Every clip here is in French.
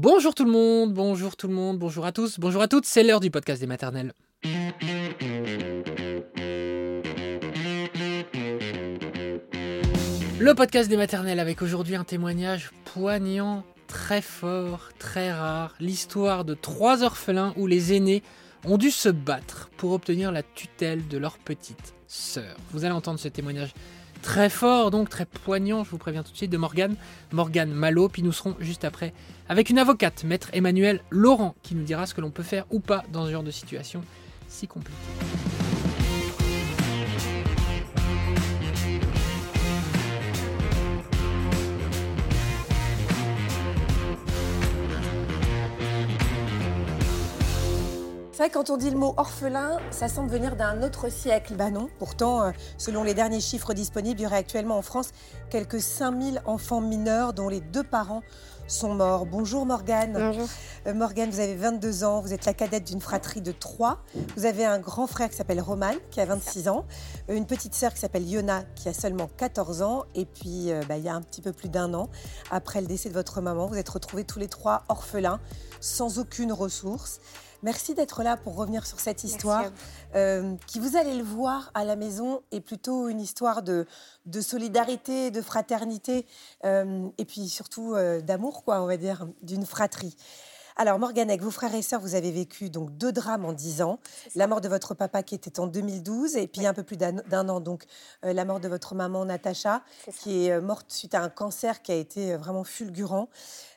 Bonjour tout le monde, bonjour tout le monde, bonjour à tous, bonjour à toutes, c'est l'heure du podcast des maternelles. Le podcast des maternelles avec aujourd'hui un témoignage poignant, très fort, très rare, l'histoire de trois orphelins où les aînés ont dû se battre pour obtenir la tutelle de leur petite sœur. Vous allez entendre ce témoignage très fort, donc très poignant, je vous préviens tout de suite, de Morgane, Morgane Malo. Puis nous serons juste après avec une avocate, maître Emmanuel Laurent, qui nous dira ce que l'on peut faire ou pas dans ce genre de situation si compliquée. C'est vrai, quand on dit le mot orphelin, ça semble venir d'un autre siècle. Bah non. Pourtant, euh, selon les derniers chiffres disponibles, il y aurait actuellement en France quelques 5000 enfants mineurs dont les deux parents sont morts. Bonjour Morgane. Bonjour. Euh, Morgane, vous avez 22 ans, vous êtes la cadette d'une fratrie de 3. Vous avez un grand frère qui s'appelle Roman, qui a 26 ans, euh, une petite sœur qui s'appelle Yona, qui a seulement 14 ans, et puis euh, bah, il y a un petit peu plus d'un an, après le décès de votre maman, vous êtes retrouvés tous les trois orphelins, sans aucune ressource. Merci d'être là pour revenir sur cette histoire euh, qui, vous allez le voir à la maison, est plutôt une histoire de, de solidarité, de fraternité euh, et puis surtout euh, d'amour, quoi, on va dire, d'une fratrie. Alors, Morgane, avec vos frères et sœurs, vous avez vécu donc deux drames en dix ans. La mort de votre papa qui était en 2012 et puis un peu plus d'un an, donc euh, la mort de votre maman Natacha qui est morte suite à un cancer qui a été vraiment fulgurant.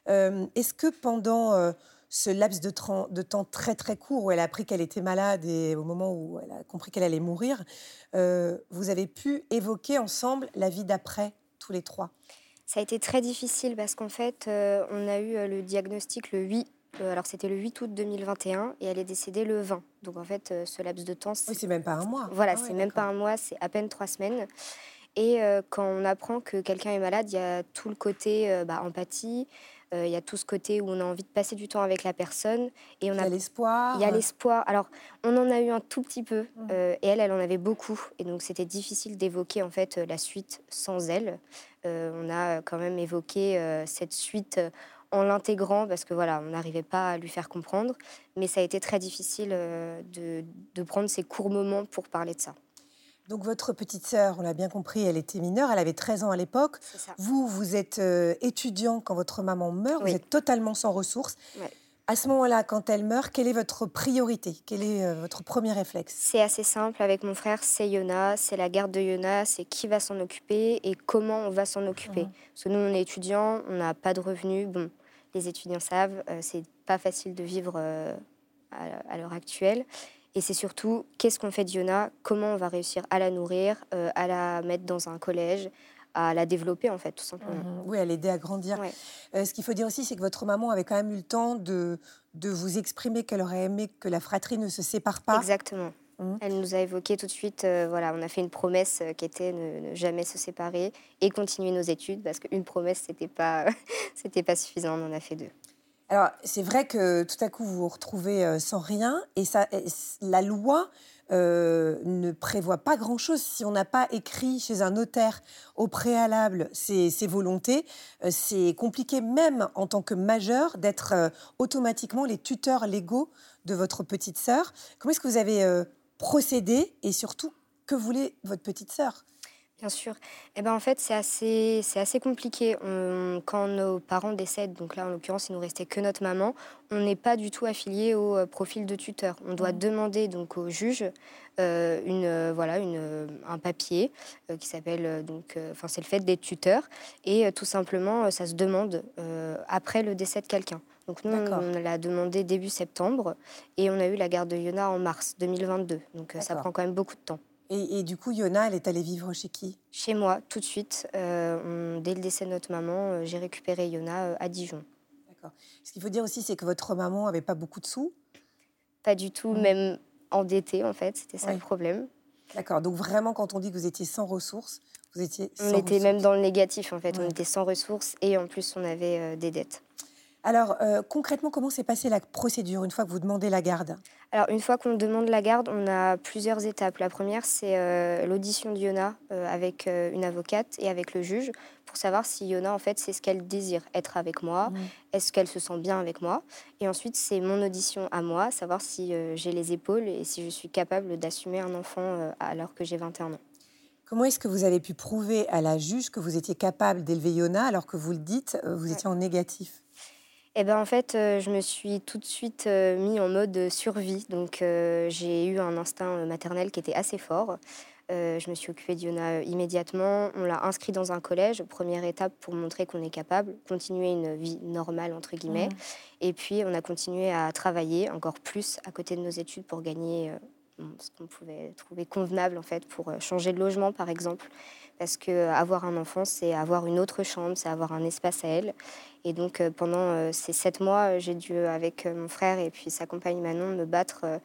Euh, Est-ce que pendant euh, ce laps de, temps très très court où elle a appris qu'elle était malade et au moment où elle a compris qu'elle allait mourir, euh, vous avez pu évoquer ensemble la vie d'après, tous les trois Ça a été très difficile parce qu'en fait, euh, on a eu euh, le diagnostic le 8. euh, alors, c'était le 8 août 2021 et elle est décédée le 20. Donc, en fait, ce laps de temps, Oui, c'est c'est même pas un mois. voilà, Ah ouais, c'est même pas un mois, c'est à peine trois semaines. Et euh, quand on apprend que quelqu'un est malade, il y a tout le côté euh, bah, empathie, euh, il y a tout ce côté où on a envie de passer du temps avec la personne et on Il y a l'espoir. Il y a l'espoir. Alors, on en a eu un tout petit peu, Mhm. euh, et elle, elle en avait beaucoup. Et donc, c'était difficile d'évoquer en fait euh, la suite sans elle. Euh, on a quand même évoqué cette suite en l'intégrant parce que voilà, on n'arrivait pas à lui faire comprendre. Mais ça a été très difficile de, de prendre ces courts moments pour parler de ça. Donc votre petite sœur, on l'a bien compris, elle était mineure, elle avait 13 ans à l'époque. Vous, vous êtes euh, étudiant quand votre maman meurt, Oui. vous êtes totalement sans ressources. À ce moment-là, quand elle meurt, quelle est votre priorité? Quel est euh, votre premier réflexe? C'est assez simple avec mon frère, c'est Yona, c'est la garde de Yona, c'est qui va s'en occuper et comment on va s'en occuper. Mhm. Parce que nous, on est étudiants, on n'a pas de revenus. Bon, les étudiants savent, euh, c'est pas facile de vivre euh, à, à l'heure actuelle. Et c'est surtout, qu'est-ce qu'on fait de Yona? Comment on va réussir à la nourrir, euh, à la mettre dans un collège, à la développer, en fait, tout simplement. Mhm. Oui, elle aidait à grandir. Ouais. Euh, ce qu'il faut dire aussi, c'est que votre maman avait quand même eu le temps de, de vous exprimer qu'elle aurait aimé que la fratrie ne se sépare pas. Exactement. Mhm. Elle nous a évoqué tout de suite, euh, voilà, on a fait une promesse qui était ne, ne jamais se séparer et continuer nos études parce qu'une promesse, c'était pas, c'était pas suffisant, on en a fait deux. Alors, c'est vrai que tout à coup, vous vous retrouvez euh, sans rien, et ça, la loi euh, ne prévoit pas grand-chose si on n'a pas écrit chez un notaire au préalable ses, volontés. Euh, c'est compliqué, même en tant que majeur, d'être automatiquement les tuteurs légaux de votre petite sœur. Comment est-ce que vous avez procédé, et surtout, que voulait votre petite sœur? Bien sûr. Eh ben, en fait, c'est assez, c'est assez compliqué. On- quand nos parents décèdent, donc là, en l'occurrence, il nous restait que notre maman, on n'est pas du tout affilié au euh, profil de tuteur. On doit Mhm. demander donc au juge euh, une, euh, voilà, une, un papier euh, qui s'appelle, donc, enfin, c'est le fait d'être tuteur. Et tout simplement, ça se demande après le décès de quelqu'un. Donc nous, D'accord. on l'a demandé début septembre et on a eu la garde de Yona en mars 2022. Donc ça prend quand même beaucoup de temps. Et, et du coup, Yona, elle est allée vivre chez qui? Chez moi, tout de suite, euh, on- dès le décès de notre maman, euh, j'ai récupéré Yona euh, à Dijon. D'accord. Ce qu'il faut dire aussi, c'est que votre maman avait pas beaucoup de sous? Pas du tout, même endettée en fait, c'était ça Oui. le problème. D'accord. Donc vraiment, quand on dit que vous étiez sans ressources, vous étiez On sans était même dans le négatif en fait, on était sans ressources et en plus on avait euh, des dettes. Alors, euh, concrètement, comment s'est passée la procédure une fois que vous demandez la garde? Alors, une fois qu'on demande la garde, on a plusieurs étapes. La première, c'est euh, l'audition d'Iona euh, avec une avocate et avec le juge pour savoir si Iona, en fait, c'est ce qu'elle désire, être avec moi, mmh. est-ce qu'elle se sent bien avec moi? Et ensuite, c'est mon audition à moi, savoir si j'ai les épaules et si je suis capable d'assumer un enfant alors que j'ai 21 ans. Comment est-ce que vous avez pu prouver à la juge que vous étiez capable d'élever Iona alors que vous le dites, vous étiez en négatif? Eh ben, en fait, euh, je me suis tout de suite euh, mis en mode survie. Donc, euh, j'ai eu un instinct maternel qui était assez fort. je me suis occupée d'Iona immédiatement. On l'a inscrit dans un collège, première étape pour montrer qu'on est capable, continuer une vie normale, entre guillemets. Mmh. Et puis, on a continué à travailler encore plus à côté de nos études pour gagner ce qu'on pouvait trouver convenable, en fait, pour changer de logement, par exemple parce que avoir un enfant, c'est avoir une autre chambre, c'est avoir un espace à elle. Et donc euh, pendant euh, ces sept mois, j'ai dû, avec euh, mon frère et puis sa compagne Manon, me battre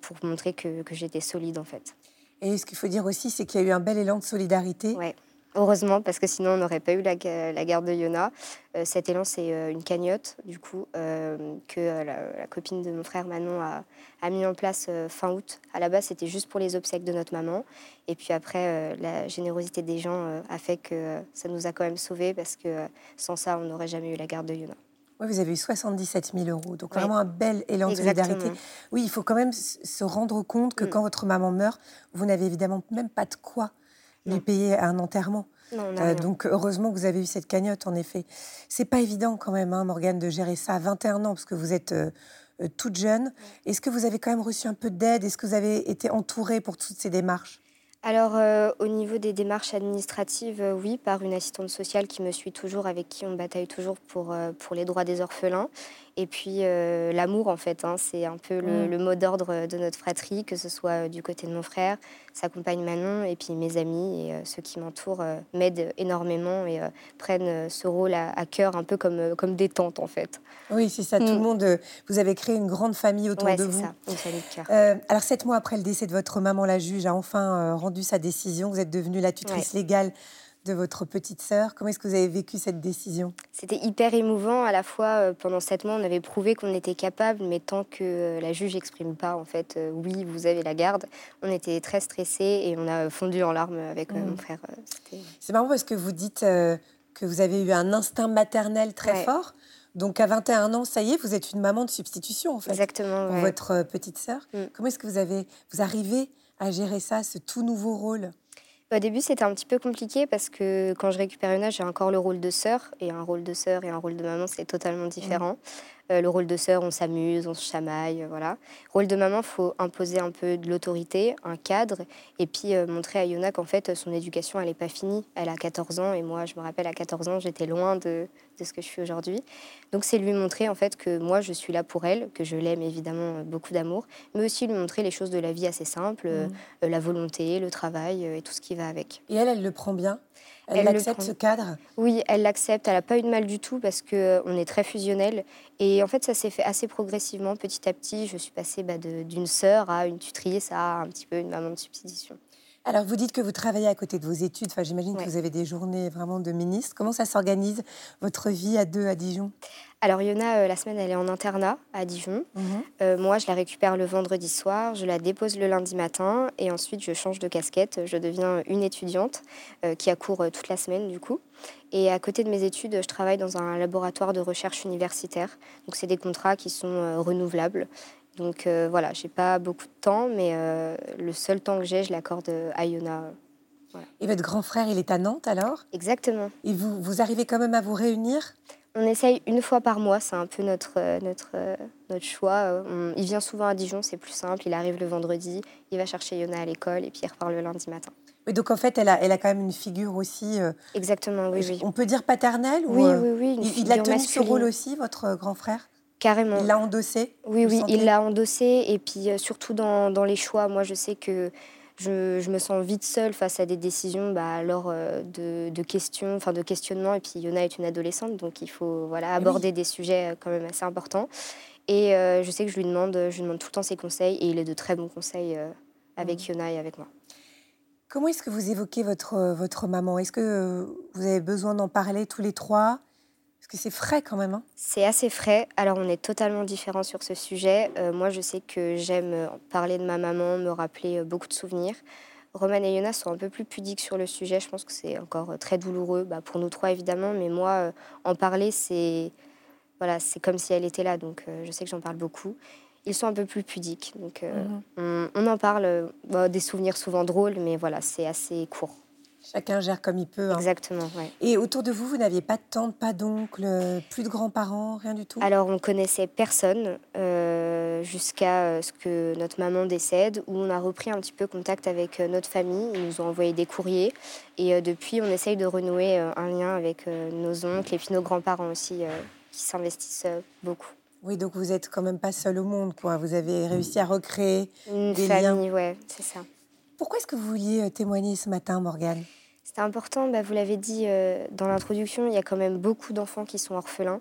pour montrer que, que j'étais solide en fait. Et ce qu'il faut dire aussi, c'est qu'il y a eu un bel élan de solidarité. Ouais. Heureusement, parce que sinon on n'aurait pas eu la, la garde de Yona. Euh, cet élan, c'est euh, une cagnotte, du coup, euh, que la, copine de mon frère Manon a, a mis en place fin août. À la base, c'était juste pour les obsèques de notre maman. Et puis après, la générosité des gens a fait que ça nous a quand même sauvés, parce que sans ça, on n'aurait jamais eu la garde de Yona. Oui, vous avez eu 77 000 euros, donc vraiment un bel élan de solidarité. Oui, il faut quand même se rendre compte que mm. quand votre maman meurt, vous n'avez évidemment même pas de quoi lui payer un enterrement. Euh, donc heureusement que vous avez eu cette cagnotte, en effet. C'est pas évident quand même, hein, Morgane, de gérer ça à 21 ans, parce que vous êtes euh, euh, toute jeune. Est-ce que vous avez quand même reçu un peu d'aide? Est-ce que vous avez été entourée pour toutes ces démarches? Alors, au niveau des démarches administratives, oui, par une assistante sociale qui me suit toujours, avec qui on bataille toujours pour, pour les droits des orphelins. Et puis euh, l'amour, en fait, hein, c'est un peu le, mm. mot d'ordre de notre fratrie, que ce soit du côté de mon frère, sa compagne Manon, et puis mes amis et euh, ceux qui m'entourent euh, m'aident énormément et prennent ce rôle à, cœur, un peu comme, comme des tantes, en fait. Oui, c'est ça. Tout le mm. monde, vous avez créé une grande famille autour de vous. Ça, une famille de cœur. alors, sept mois après le décès de votre maman, la juge a enfin rendu sa décision. Vous êtes devenue la tutrice légale de votre petite sœur. Comment est-ce que vous avez vécu cette décision? C'était hyper émouvant. À la fois, euh, pendant sept mois, on avait prouvé qu'on était capable, mais tant que euh, la juge n'exprime pas, en fait, euh, oui, vous avez la garde, on était très stressés et on a fondu en larmes avec mon mmh. frère. C'est marrant parce que vous dites que vous avez eu un instinct maternel très fort. Donc à 21 ans, ça y est, vous êtes une maman de substitution en fait. Exactement. Pour votre petite sœur. Mmh. Comment est-ce que vous avez, vous arrivez à gérer ça, ce tout nouveau rôle? Au début, c'était un petit peu compliqué parce que quand je récupère une âge, j'ai encore le rôle de sœur. Et un rôle de sœur et un rôle de maman, c'est totalement différent. Euh, le rôle de sœur, on s'amuse, on se chamaille, euh, voilà. Rôle de maman, faut imposer un peu de l'autorité, un cadre, et puis euh, montrer à Yona qu'en fait, son éducation, elle n'est pas finie. Elle a 14 ans, et moi, je me rappelle, à 14 ans, j'étais loin de, de, ce que je suis aujourd'hui. Donc, c'est lui montrer, en fait, que moi, je suis là pour elle, que je l'aime évidemment beaucoup d'amour, mais aussi lui montrer les choses de la vie assez simples, mmh. la volonté, le travail, et tout ce qui va avec. Et elle, elle le prend bien? Elle, accepte ce cadre Oui, elle l'accepte. Elle n'a pas eu de mal du tout parce qu'on euh, est très fusionnel. Et en fait, ça s'est fait assez progressivement, petit à petit. Je suis passée bah, d'une sœur à une tutrice à un petit peu une maman de substitution. Alors, vous dites que vous travaillez à côté de vos études. Enfin, j'imagine que vous avez des journées vraiment de ministre. Comment ça s'organise, votre vie à deux à Dijon? Alors Yona, euh, la semaine, elle est en internat à Dijon. Mhm. Euh, moi, je la récupère le vendredi soir, je la dépose le lundi matin et ensuite je change de casquette. Je deviens une étudiante euh, qui a cours toute la semaine du coup. Et à côté de mes études, je travaille dans un laboratoire de recherche universitaire. Donc c'est des contrats qui sont renouvelables. Donc voilà, j'ai pas beaucoup de temps, mais le seul temps que j'ai, je l'accorde à Yona. Et votre grand frère, il est à Nantes alors? Exactement. Et vous, vous arrivez quand même à vous réunir? On essaye une fois par mois, c'est un peu notre, euh, notre, euh, notre choix. il vient souvent à Dijon, c'est plus simple. Il arrive le vendredi, il va chercher Yona à l'école et puis il repart le lundi matin. Oui, donc en fait, elle a, elle a quand même une figure aussi. Euh, Exactement, oui, oui. On peut dire paternelle Oui, oui, oui. il, il a tenu ce rôle aussi, votre grand frère? Carrément. Il l'a endossé Oui, oui, il l'a endossé. Et puis surtout dans, dans les choix, moi je sais que je, me sens vite seule face à des décisions bah, lors euh, de, questions, enfin de questionnements. Et puis Yona est une adolescente, donc il faut voilà, aborder des sujets euh, quand même assez importants. Et euh, je sais que je lui demande, je lui demande tout le temps ses conseils, et il est de très bons conseils avec mmh. Yona et avec moi. Comment est-ce que vous évoquez votre, votre maman? Est-ce que vous avez besoin d'en parler tous les trois? Parce que c'est frais quand même. Hein c'est assez frais. Alors on est totalement différents sur ce sujet. Euh, moi je sais que j'aime parler de ma maman, me rappeler euh, beaucoup de souvenirs. Roman et Yona sont un peu plus pudiques sur le sujet. Je pense que c'est encore euh, très douloureux bah, pour nous trois évidemment, mais moi en parler c'est voilà c'est comme si elle était là. Donc je sais que j'en parle beaucoup. Ils sont un peu plus pudiques. Donc mhm. on, en parle bah, des souvenirs souvent drôles, mais voilà c'est assez court. Chacun gère comme il peut. Hein. Exactement, ouais. Et autour de vous, vous n'aviez pas de tante, pas d'oncle, plus de grands-parents, rien du tout? Alors, on connaissait personne euh, jusqu'à euh, ce que notre maman décède, où on a repris un petit peu contact avec euh, notre famille. Ils nous ont envoyé des courriers. Et depuis, on essaye de renouer un lien avec nos oncles et puis nos grands-parents aussi, qui s'investissent beaucoup. Oui, donc vous n'êtes quand même pas seul au monde, quoi. Vous avez réussi à recréer Une des famille, ouais, c'est ça. Pourquoi est-ce que vous vouliez témoigner ce matin, Morgane? C'est important, bah, vous l'avez dit euh, dans l'introduction, il y a quand même beaucoup d'enfants qui sont orphelins.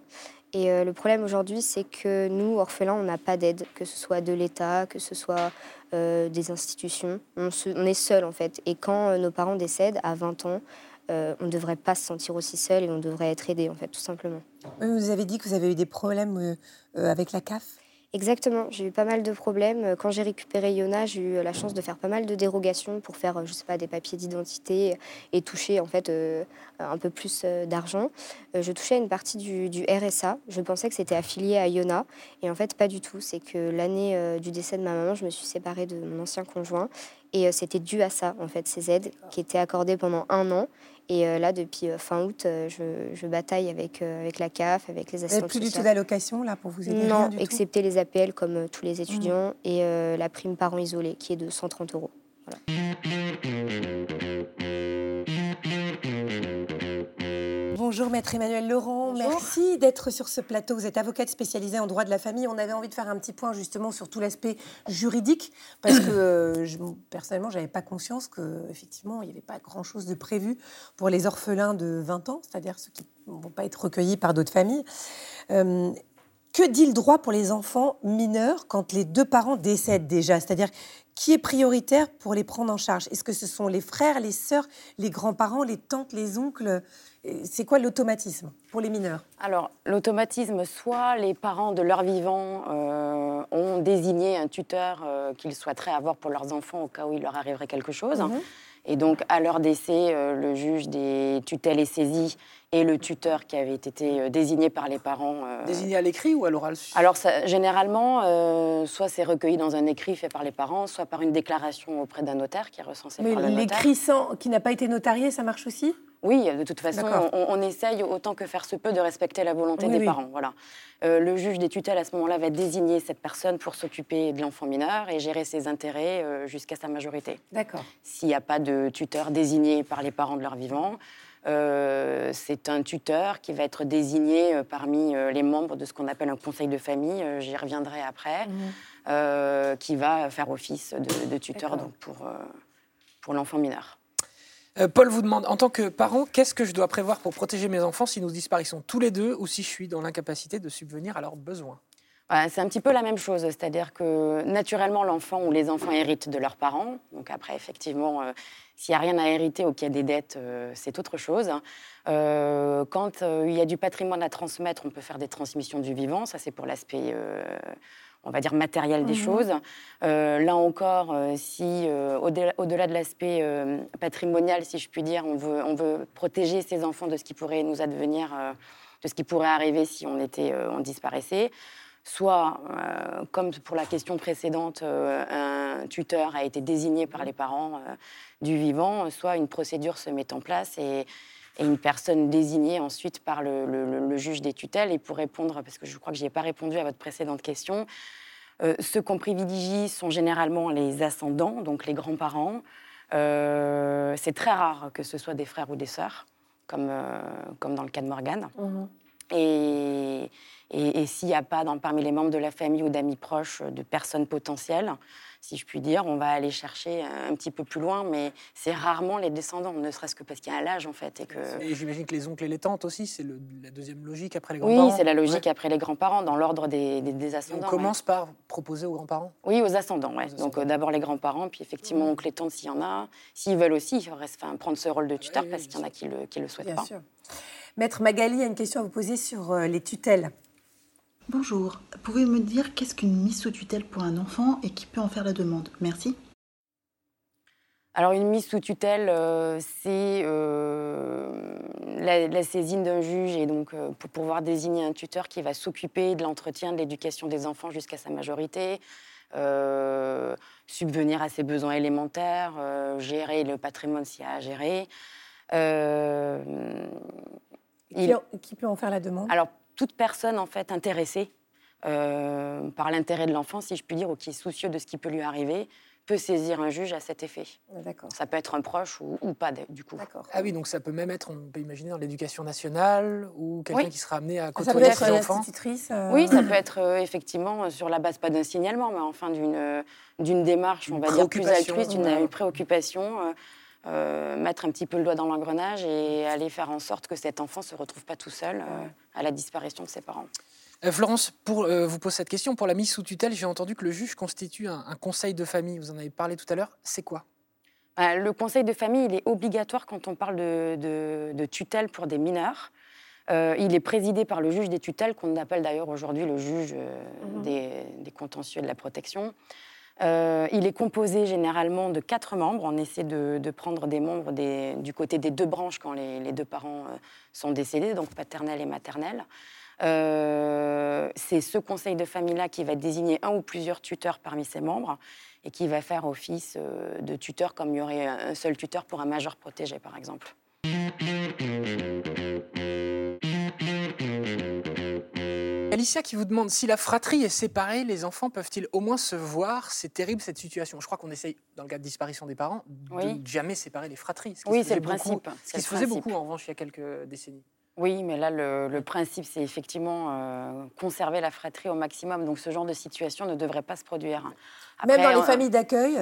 Et euh, le problème aujourd'hui, c'est que nous, orphelins, on n'a pas d'aide, que ce soit de l'État, que ce soit euh, des institutions. On, est seul en fait. Et quand nos parents décèdent à 20 ans, on ne devrait pas se sentir aussi seul et on devrait être aidé en fait, tout simplement. Vous avez dit que vous avez eu des problèmes avec la CAF? Exactement, j'ai eu pas mal de problèmes. Quand j'ai récupéré Yona, j'ai eu la chance de faire pas mal de dérogations pour faire, je sais pas, des papiers d'identité et toucher en fait euh, un peu plus euh, d'argent. Euh, je touchais une partie du, du, RSA. Je pensais que c'était affilié à Yona et en fait pas du tout. C'est que l'année du décès de ma maman, je me suis séparée de mon ancien conjoint et c'était dû à ça en fait, ces aides qui étaient accordées pendant un an et euh, là, depuis euh, fin août, euh, je, bataille avec, avec la CAF, avec les n'avez plus du tout d'allocation là pour vous aider Non, excepté les APL comme tous les étudiants mmh. et la prime parent isolé qui est de 130 euros. Bonjour Maître Emmanuel Laurent, merci d'être sur ce plateau. Vous êtes avocate spécialisée en droit de la famille. On avait envie de faire un petit point justement sur tout l'aspect juridique parce que euh, je, personnellement, j'avais pas conscience qu'effectivement, il n'y avait pas grand-chose de prévu pour les orphelins de 20 ans, c'est-à-dire ceux qui ne vont pas être recueillis par d'autres familles. Euh, que dit le droit pour les enfants mineurs quand les deux parents décèdent déjà? C'est-à-dire, qui est prioritaire pour les prendre en charge? Est-ce que ce sont les frères, les sœurs, les grands-parents, les tantes, les oncles? C'est quoi l'automatisme pour les mineurs? Alors, l'automatisme, soit les parents de leur vivant euh, ont désigné un tuteur euh, qu'ils souhaiteraient avoir pour leurs enfants au cas où il leur arriverait quelque chose. Mhm. Et donc, à leur décès, euh, le juge des tutelles est saisi et le tuteur qui avait été désigné par les parents. désigné à l'écrit ou à l'oral Alors, généralement, soit c'est recueilli dans un écrit fait par les parents, soit par une déclaration auprès d'un notaire qui est recensé par le notaire. Mais l'écrit qui n'a pas été notarié, ça marche aussi? Oui, de toute façon, on, essaye autant que faire se peut de respecter la volonté des parents. Voilà. Euh, le juge des tutelles, à ce moment-là, va désigner cette personne pour s'occuper de l'enfant mineur et gérer ses intérêts euh, jusqu'à sa majorité. D'accord. S'il n'y a pas de tuteur désigné par les parents de leur vivant, euh, c'est un tuteur qui va être désigné parmi les membres de ce qu'on appelle un conseil de famille, j'y reviendrai après, mmh. qui va faire office de, de tuteur donc, pour, pour l'enfant mineur. Euh, Paul vous demande, en tant que parent, qu'est-ce que je dois prévoir pour protéger mes enfants si nous disparaissons tous les deux ou si je suis dans l'incapacité de subvenir à leurs besoins? C'est un petit peu la même chose, c'est-à-dire que naturellement l'enfant ou les enfants héritent de leurs parents. Donc après, effectivement, euh, s'il n'y a rien à hériter ou qu'il y a des dettes, euh, c'est autre chose. quand il y a du patrimoine à transmettre, on peut faire des transmissions du vivant. Ça, c'est pour l'aspect on va dire, matériel des mhm. choses. Euh, là encore, euh, si euh, au-delà, de l'aspect patrimonial, si je puis dire, on veut, on veut protéger ces enfants de ce qui pourrait nous advenir, de ce qui pourrait arriver si on, était, on disparaissait, soit, comme pour la question précédente, un tuteur a été désigné par les parents du vivant, soit une procédure se met en place et et une personne désignée ensuite par le, juge des tutelles. Et pour répondre, parce que je crois que je n'ai pas répondu à votre précédente question, euh, ceux qu'on privilégie sont généralement les ascendants, donc les grands-parents. Euh, c'est très rare que ce soit des frères ou des sœurs, comme, euh, comme dans le cas de Morgane. Mmh. Et, et, s'il n'y a pas dans, parmi les membres de la famille ou d'amis proches de personnes potentielles, si je puis dire. On va aller chercher un petit peu plus loin, mais c'est rarement les descendants, ne serait-ce que parce qu'il y a un âge en fait. Et, que... et j'imagine que les oncles et les tantes aussi, c'est la deuxième logique après les grands-parents. Oui, c'est la logique après les grands-parents, dans l'ordre des, des, ascendants. on commence par proposer aux grands-parents? Oui, aux ascendants, ouais. Donc euh, d'abord les grands-parents, puis effectivement oncles et tantes s'il y en a. S'ils veulent aussi, ils enfin, prendre ce rôle de tuteur parce qu'il y en a qui le, qui le souhaitent Bien pas. Sûr. Maître Magali a une question à vous poser sur les tutelles. Bonjour, pouvez-vous me dire qu'est-ce qu'une mise sous tutelle pour un enfant et qui peut en faire la demande? Merci. Alors une mise sous tutelle, euh, c'est euh, la, saisine d'un juge et donc euh, pour pouvoir désigner un tuteur qui va s'occuper de l'entretien, de l'éducation des enfants jusqu'à sa majorité, subvenir à ses besoins élémentaires, gérer le patrimoine s'il y a à gérer. Qui, qui, peut en faire la demande? Alors toute personne en fait intéressée euh, par l'intérêt de l'enfant, si je puis dire, ou qui est soucieux de ce qui peut lui arriver, peut saisir un juge à cet effet. Ça peut être un proche ou, pas, du coup. Ah oui, donc ça peut même être, on peut imaginer, dans l'éducation nationale ou quelqu'un qui sera amené à côtoyer ses enfants. Euh... Oui, ça peut être euh, effectivement sur la base, pas d'un signalement, mais enfin d'une d'une démarche, on va dire, plus altruiste, une, préoccupation. Euh, mettre un petit peu le doigt dans l'engrenage et aller faire en sorte que cet enfant ne se retrouve pas tout seul euh, à la disparition de ses parents. Euh, Florence, pour vous pose cette question. Pour la mise sous tutelle, j'ai entendu que le juge constitue un, conseil de famille. Vous en avez parlé tout à l'heure. C'est quoi? Bah, Le conseil de famille, il est obligatoire quand on parle de, tutelle pour des mineurs. il est présidé par le juge des tutelles, qu'on appelle d'ailleurs aujourd'hui le juge mmh des, des, contentieux de la protection. Euh, il est composé généralement de quatre membres. On essaie de, prendre des membres du côté des deux branches quand les, deux parents euh, sont décédés, donc paternel et maternel. Euh, c'est ce conseil de famille-là qui va désigner un ou plusieurs tuteurs parmi ses membres et qui va faire office de tuteur comme il y aurait un seul tuteur pour un majeur protégé, par exemple. Alicia qui vous demande si la fratrie est séparée, les enfants peuvent-ils au moins se voir? C'est terrible cette situation. Je crois qu'on essaye, dans le cas de disparition des parents, de jamais séparer les fratries. oui, c'est le principe. Ce qui se faisait beaucoup en revanche il y a quelques décennies. Oui, mais là, le, principe, c'est effectivement euh, conserver la fratrie au maximum. Donc, ce genre de situation ne devrait pas se produire. Même dans les familles d'accueil,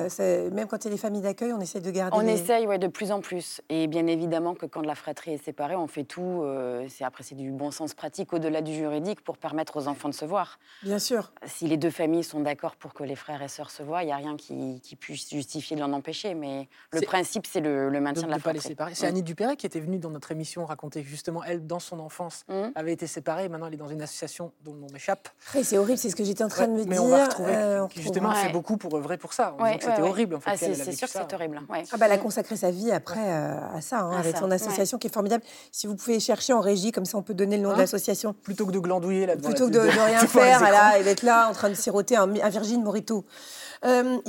même quand il y a des familles d'accueil, on essaie de garder. On essaye, ouais, de plus en plus. Et bien évidemment que quand la fratrie est séparée, on fait tout. Euh, c'est après, c'est du bon sens pratique au-delà du juridique pour permettre aux enfants de se voir. Bien sûr. Si les deux familles sont d'accord pour que les frères et sœurs se voient, il n'y a rien qui, puisse justifier de l'en empêcher. Mais le principe, c'est le, maintien de, la fratrie. C'est Annie Dupéret qui était venue dans notre émission raconter justement elle dans son enfance mmh. avait été séparée. Maintenant, elle est dans une association dont le nom m'échappe. C'est horrible, c'est ce que j'étais en train de me mais dire. Mais on va retrouver. Euh, justement, beaucoup pour œuvrer pour ça. c'était horrible. En fait, ah, c'est sûr que c'est horrible. Ah bah, elle a consacré sa vie après euh, à ça, hein, avec son association qui est formidable. Si vous pouvez chercher en régie, comme ça on peut donner le nom de hein l'association. Plutôt que de glandouiller là Plutôt que de, rien faire, là, et d'être là en train de siroter un, un Virgin Morito. Euh,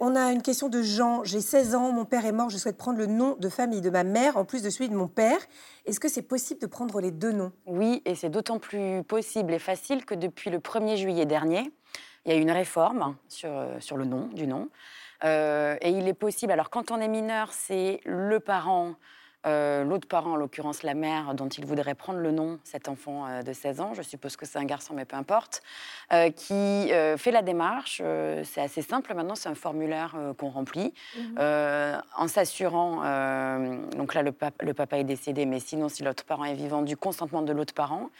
on a une question de Jean. J'ai 16 ans, mon père est mort, je souhaite prendre le nom de famille de ma mère en plus de celui de mon père. Est-ce que c'est possible de prendre les deux noms? Oui, et c'est d'autant plus possible et facile que depuis le 1er juillet dernier, il y a une réforme sur, euh, sur le nom du nom. Euh, et il est possible, alors quand on est mineur, c'est le parent euh, l'autre parent, en l'occurrence la mère, dont il voudrait prendre le nom, cet enfant euh, de 16 ans, je suppose que c'est un garçon, mais peu importe, qui fait la démarche. c'est assez simple maintenant, c'est un formulaire qu'on remplit, mhm. en s'assurant, donc là le, le, papa est décédé, mais sinon si l'autre parent est vivant, du consentement de l'autre parent,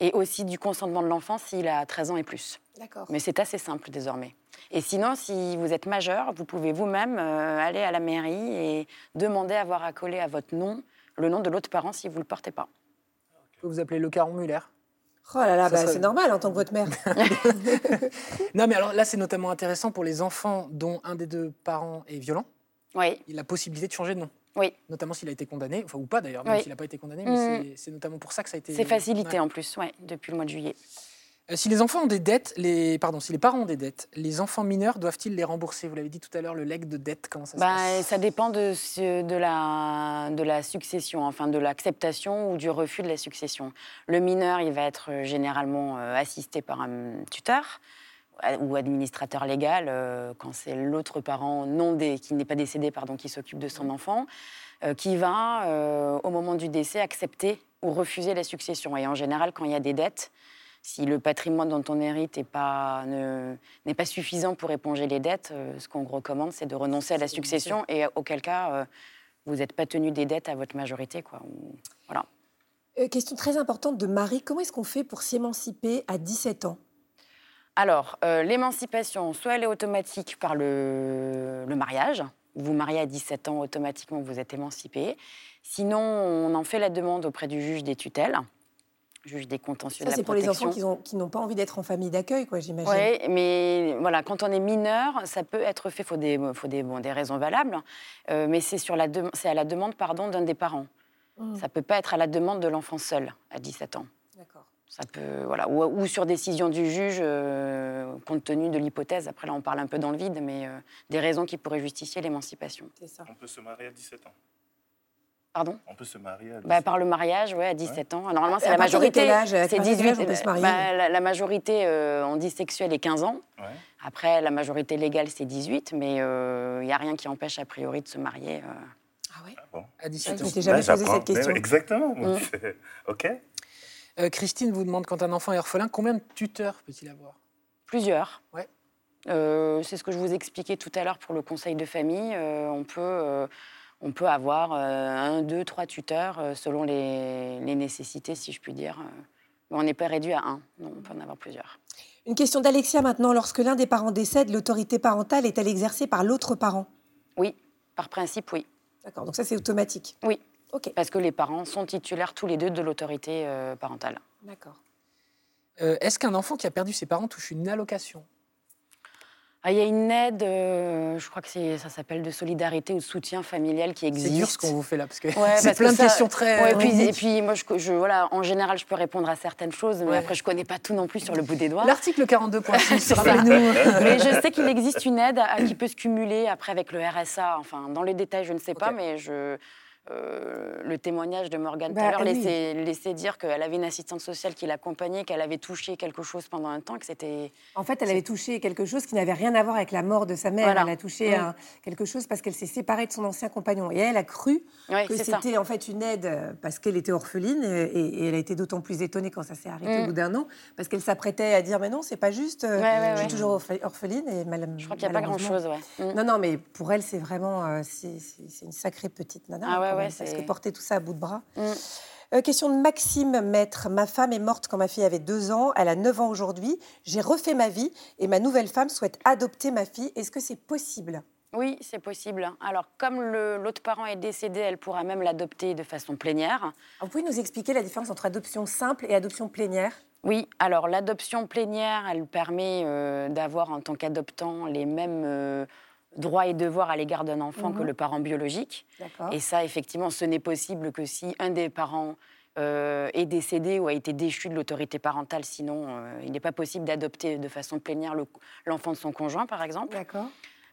et aussi du consentement de l'enfant s'il a 13 ans et plus. Mais c'est assez simple désormais. Et sinon, si vous êtes majeur, vous pouvez vous-même euh, aller à la mairie et demander à avoir accolé à votre nom le nom de l'autre parent si vous ne le portez pas. Je peux vous appeler Le Caron Muller. Oh là là, bah, c'est normal en tant que votre mère. non, mais alors là, c'est notamment intéressant pour les enfants dont un des deux parents est violent. Oui. Il a la possibilité de changer de nom. Oui. Notamment s'il a été condamné, enfin ou pas d'ailleurs, même s'il n'a pas été condamné, mais mm. c'est notamment pour ça que ça a été. C'est facilité en plus, ouais, depuis le mois de juillet. Euh, si les enfants ont des dettes, les, pardon, si les parents ont des dettes, les enfants mineurs doivent-ils les rembourser? Vous l'avez dit tout à l'heure, le legs de dette, comment ça se bah, passe? Ça dépend de, de, la, de la succession, enfin de l'acceptation ou du refus de la succession. Le mineur, il va être euh, généralement euh, assisté par un tuteur ou administrateur légal quand c'est l'autre parent non dé, qui n'est pas décédé pardon qui s'occupe de son enfant qui va au moment du décès accepter ou refuser la succession et en général quand il y a des dettes si le patrimoine dont on hérite n'est pas, suffisant pour éponger les dettes, euh, ce qu'on recommande, c'est de renoncer à la succession et auquel cas, euh, vous n'êtes pas tenu des dettes à votre majorité. Quoi. Voilà. Euh, question très importante de Marie. Comment est-ce qu'on fait pour s'émanciper à 17 ans? Alors, l'émancipation, soit elle est automatique par le, le mariage, Vous mariez à 17 ans, automatiquement, vous êtes émancipé. Sinon, on en fait la demande auprès du juge des tutelles, juge des contentieux Ça, de la c'est pour les enfants qui ont- qui n'ont pas envie d'être en famille d'accueil, quoi, j'imagine. Oui, mais voilà, quand on est mineur, ça peut être fait, il faut des, faut des, bon, des raisons valables, euh, mais c'est sur la dem- c'est à la demande pardon, d'un des parents. Mmh. Ça peut pas être à la demande de l'enfant seul à 17 ans. D'accord. Ça peut, voilà, ou, ou sur décision du juge, euh, compte tenu de l'hypothèse. Après, là, on parle un peu dans le vide, mais euh, des raisons qui pourraient justifier l'émancipation. On peut se marier à 17 ans. Pardon? On peut se marier à 17 bah, Par le mariage, ouais, à 17 ans. Normalement, c'est la majorité. C'est partir de quel 18. âge on peut se marier? Bah, la, la majorité, euh, on dit sexuelle, est 15 ans. Ouais. Après, la majorité légale, c'est 18, mais il n'y a rien qui empêche, a priori, de se marier. euh. Ah ouais? Ah bon? À 17 Je ans. m'étais jamais posé cette question. Mais Exactement. Mm. c'est- OK. Euh, Christine vous demande quand un enfant est orphelin, combien de tuteurs peut-il avoir? Plusieurs. Ouais. Euh, c'est ce que je vous expliquais tout à l'heure pour le conseil de famille. Euh, on, peut, euh, on peut avoir euh, un, deux, trois tuteurs euh, selon les, les nécessités, si je puis dire. Mais on n'est pas réduit à un. Non, on peut en avoir plusieurs. Une question d'Alexia maintenant. Lorsque l'un des parents décède, l'autorité parentale est-elle exercée par l'autre parent? Oui, par principe, oui. D'accord, donc ça c'est automatique. Oui. Parce que les parents sont titulaires tous les deux de l'autorité euh, parentale. d'accord. Euh, Est-ce qu'un enfant qui a perdu ses parents touche une allocation? Ah, il y a une aide, euh, je crois que ça s'appelle de solidarité ou de soutien familial qui existe. C'est dur ce qu'on vous fait là, parce que Ouais, c'est plein que de ça- questions très... Ouais, et, puis, techniques. et puis, moi, je, je- voilà, en général, je peux répondre à certaines choses, mais Ouais. après, je connais pas tout non plus sur le bout des doigts. L'article 42.6, C'est ça. rappelez-nous. mais je sais qu'il existe une aide à- qui peut se cumuler après avec le RSA. Enfin, dans les détails, je ne sais pas, mais je, euh, le témoignage de Morgane Bah, oui. laissait, dire qu'elle avait une assistante sociale qui l'accompagnait, qu'elle avait touché quelque chose pendant un temps, que c'était. En fait, elle avait touché quelque chose qui n'avait rien à voir avec la mort de sa mère. Voilà. Elle a touché Mm. un- quelque chose parce qu'elle s'est séparée de son ancien compagnon. Et elle a cru que ça. c'était en fait une aide euh, parce qu'elle était orpheline et, elle a été d'autant plus étonnée quand ça s'est arrêté Mm. au bout d'un an parce qu'elle s'apprêtait à dire mais non c'est pas juste euh, Ouais, ouais, je suis ouais. toujours orphe- orpheline et madame Je crois qu'il n'y a pas grand-chose. Mm. non non mais pour elle c'est vraiment euh, c'est c'est- c'est une sacrée petite nana Ah ouais, parce que porter tout ça à bout de bras Mm. Euh, question de Maxime Maître. Ma femme est morte quand ma fille avait deux ans. Elle a 9 ans aujourd'hui. J'ai refait ma vie et ma nouvelle femme souhaite adopter ma fille. Est-ce que c'est possible? Oui, c'est possible. Alors, comme l'autre parent est décédé, elle pourra même l'adopter de façon plénière. Alors, Vous pouvez nous expliquer la différence entre adoption simple et adoption plénière? Oui, alors l'adoption plénière, elle permet euh, d'avoir en tant qu'adoptant les mêmes euh, droits et devoirs à l'égard d'un enfant que Mhm. le parent biologique. Et ça, effectivement, ce n'est possible que si un des parents euh, est décédé ou a été déchu de l'autorité parentale. Sinon, euh, il n'est pas possible d'adopter de façon plénière le- l'enfant de son conjoint, par exemple.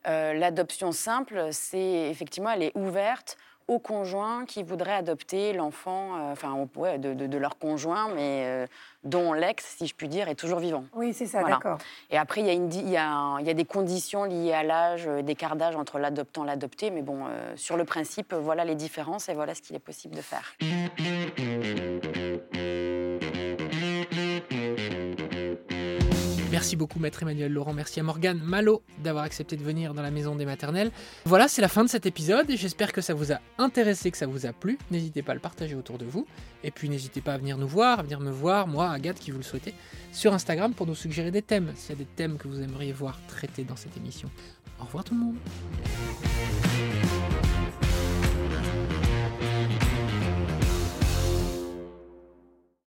Euh, L'adoption simple, c'est effectivement, elle est ouverte aux conjoints qui voudraient adopter l'enfant, euh, enfin, ouais, de, de- de leur conjoint, mais euh, dont l'ex, si je puis dire, est toujours vivant. Oui, c'est ça, Voilà. d'accord. Et après, il y, a y y des conditions liées à l'âge, euh, d'écart d'âge entre l'adoptant et l'adopté, mais bon, euh, sur le principe, voilà les différences et voilà ce qu'il est possible de faire. Merci beaucoup, maître Emmanuel Laurent. Merci à Morgane Malo d'avoir accepté de venir dans la maison des maternelles. Voilà, c'est la fin de cet épisode j'espère que ça vous a intéressé, que ça vous a plu. N'hésitez pas à le partager autour de vous. Et puis n'hésitez pas à venir nous voir, à venir me voir, moi, Agathe, qui vous le souhaitez, sur Instagram pour nous suggérer des thèmes, s'il y a des thèmes que vous aimeriez voir traités dans cette émission. Au revoir tout le monde.